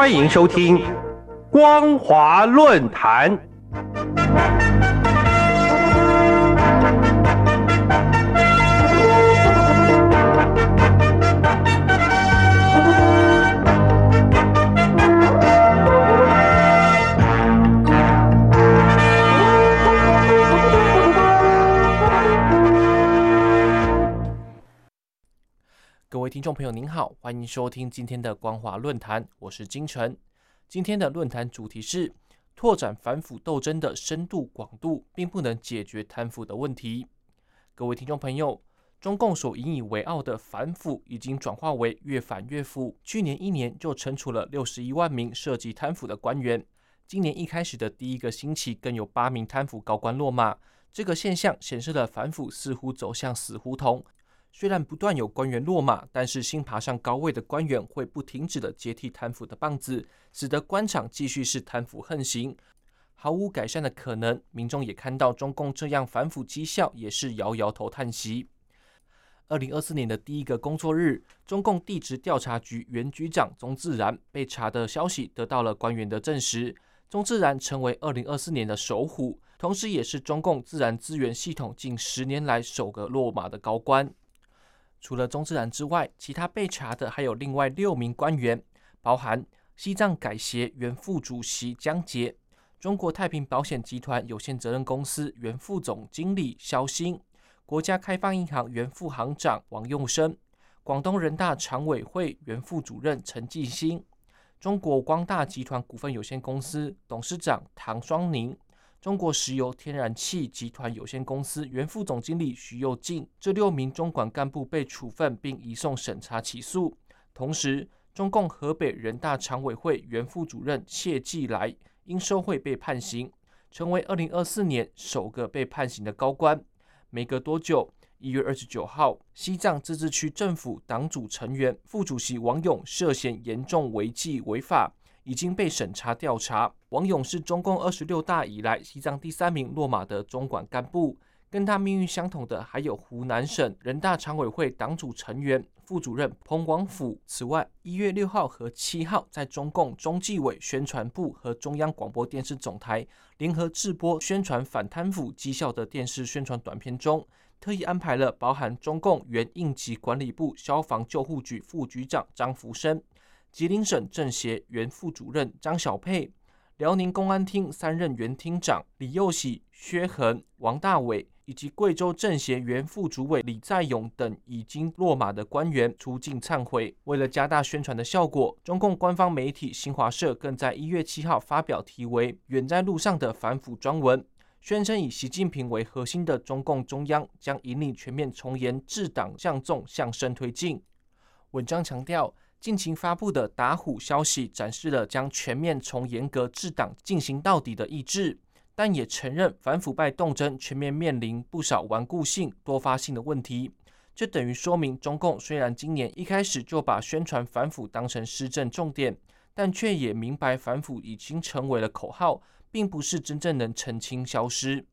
欢迎收听《光华论坛》。朋友，您好，欢迎收听今天的光华论坛，我是金城。今天的论坛主题是拓展反腐斗争的深度广度，并不能解决贪腐的问题。各位听众朋友，中共所引以为傲的反腐，已经转化为越反越腐。去年一年就惩处了六十一万名涉及贪腐的官员，今年一开始的第一个星期，更有八名贪腐高官落马。这个现象显示了反腐似乎走向死胡同。虽然不断有官员落马，但是新爬上高位的官员会不停止的接替贪腐的棒子，使得官场继续是贪腐横行，毫无改善的可能。民众也看到中共这样反腐绩效，也是摇摇头叹息。二零二四年的第一个工作日，中共地质调查局原局长钟自然被查的消息得到了官员的证实，钟自然成为二零二四年的首虎，同时也是中共自然资源系统近十年来首个落马的高官。除了钟自然之外，其他被查的还有另外六名官员，包含西藏改协原副主席江杰、中国太平保险集团有限责任公司原副总经理肖新、国家开发银行原副行长王用生、广东人大常委会原副主任陈继兴、中国光大集团股份有限公司董事长唐双宁。中国石油天然气集团有限公司原副总经理徐又进，这六名中管干部被处分并移送审查起诉。同时，中共河北人大常委会原副主任谢继来因受贿被判刑，成为二零二四年首个被判刑的高官。没隔多久，一月二十九号，西藏自治区政府党组成员、副主席王勇涉嫌严重违纪违法。已经被审查调查。王勇是中共二十六大以来西藏第三名落马的中管干部，跟他命运相同的还有湖南省人大常委会党组成员、副主任彭广甫。此外，一月六号和七号，在中共中纪委宣传部和中央广播电视总台联合制播宣传反贪腐绩效的电视宣传短片中，特意安排了包含中共原应急管理部消防救护局副局长张福生。吉林省政协原副主任张小佩，辽宁公安厅三任原厅长李佑喜、薛恒、王大伟，以及贵州政协原副主委李在勇等已经落马的官员出境忏悔。为了加大宣传的效果，中共官方媒体新华社更在一月七号发表题为《远在路上的反腐》专文，宣称以习近平为核心的中共中央将引领全面从严治党向纵向深推进。文章强调。近期发布的打虎消息展示了将全面从严格治党进行到底的意志，但也承认反腐败斗争全面面临不少顽固性、多发性的问题。这等于说明，中共虽然今年一开始就把宣传反腐当成施政重点，但却也明白反腐已经成为了口号，并不是真正能澄清消失。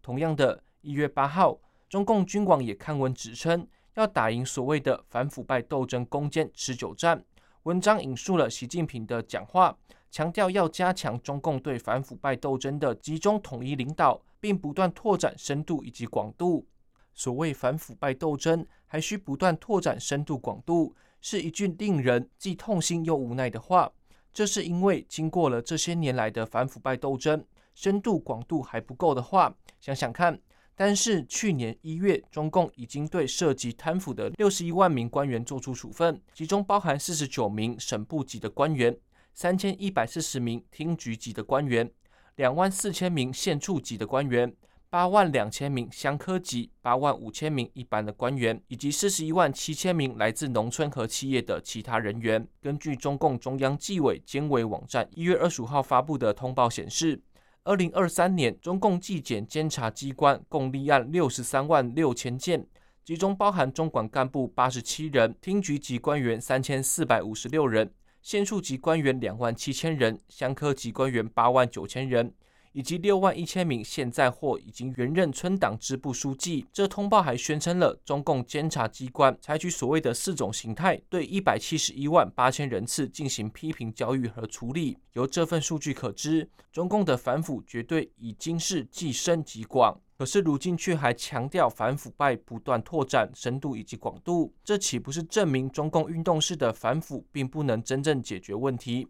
同样的，一月八号，中共军网也刊文指称。要打赢所谓的反腐败斗争攻坚持久战，文章引述了习近平的讲话，强调要加强中共对反腐败斗争的集中统一领导，并不断拓展深度以及广度。所谓反腐败斗争，还需不断拓展深度广度，是一句令人既痛心又无奈的话。这是因为经过了这些年来的反腐败斗争，深度广度还不够的话，想想看。但是去年一月，中共已经对涉及贪腐的六十一万名官员作出处分，其中包含四十九名省部级的官员、三千一百四十名厅局级的官员、两万四千名县处级的官员、八万两千名乡科级、八万五千名一般的官员，以及四十一万七千名来自农村和企业的其他人员。根据中共中央纪委监委网站一月二十五号发布的通报显示。二零二三年，中共纪检监察机关共立案六十三万六千件，其中包含中管干部八十七人，厅局级官员三千四百五十六人，县处级官员两万七千人，乡科级官员八万九千人，以及六万一千名现在或已经原任村党支部书记。这通报还宣称了中共监察机关采取所谓的四种形态，对一百七十一万八千人次进行批评教育和处理。由这份数据可知，中共的反腐绝对已经是既深极广。可是如今却还强调反腐败不断拓展深度以及广度，这岂不是证明中共运动式的反腐并不能真正解决问题？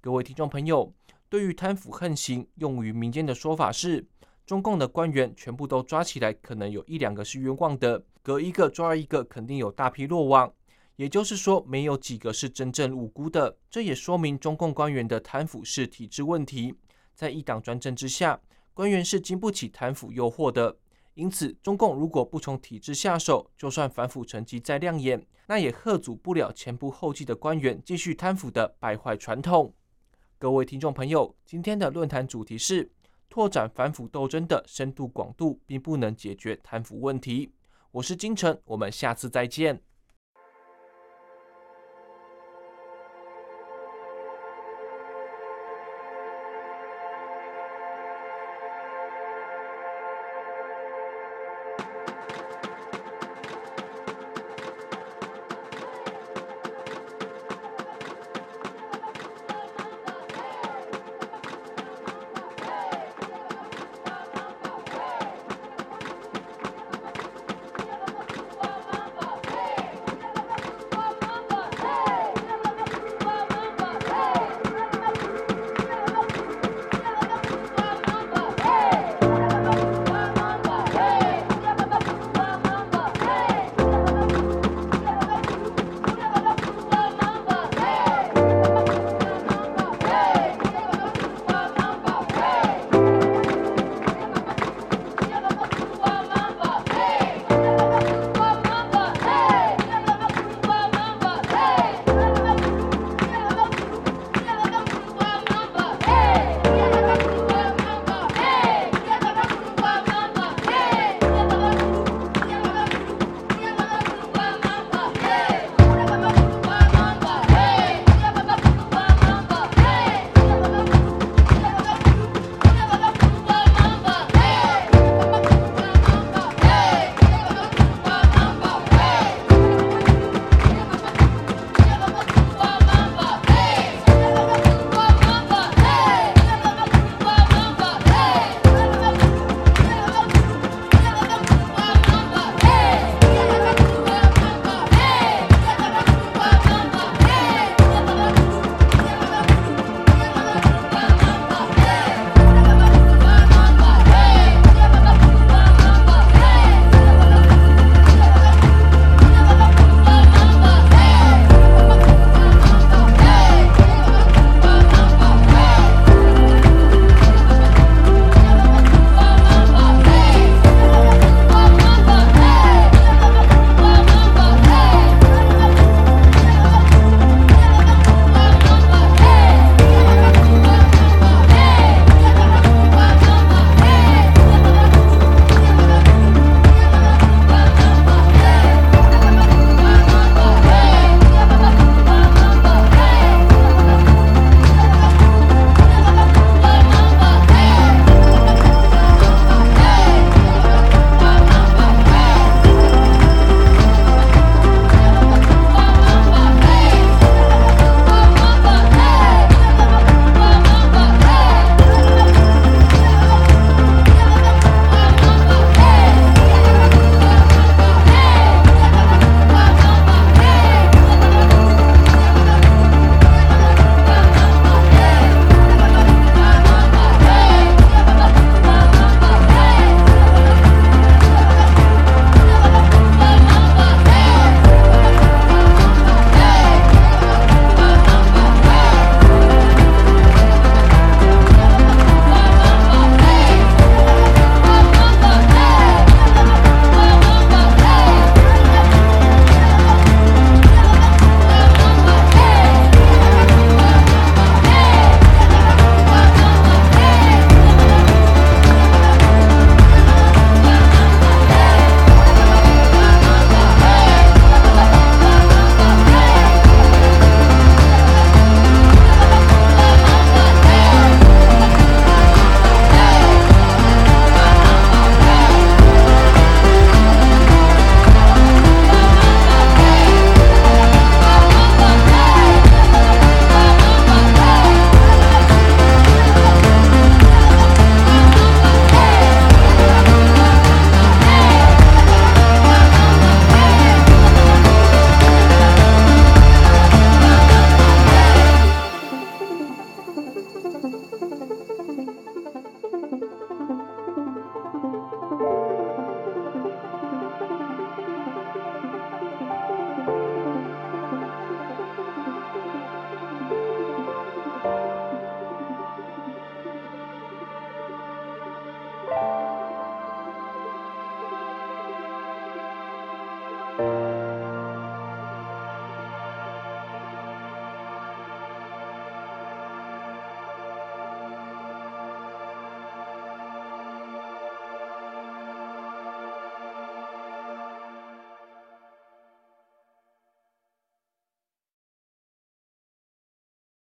各位听众朋友，对于贪腐横行，用于民间的说法是，中共的官员全部都抓起来，可能有一两个是冤枉的，隔一个抓一个，肯定有大批落网。也就是说，没有几个是真正无辜的。这也说明中共官员的贪腐是体制问题，在一党专政之下。官员是经不起贪腐诱惑的，因此中共如果不从体制下手，就算反腐成绩再亮眼，那也吓阻不了前仆后继的官员继续贪腐的败坏传统。各位听众朋友，今天的论坛主题是拓展反腐斗争的深度广度，并不能解决贪腐问题。我是金城，我们下次再见。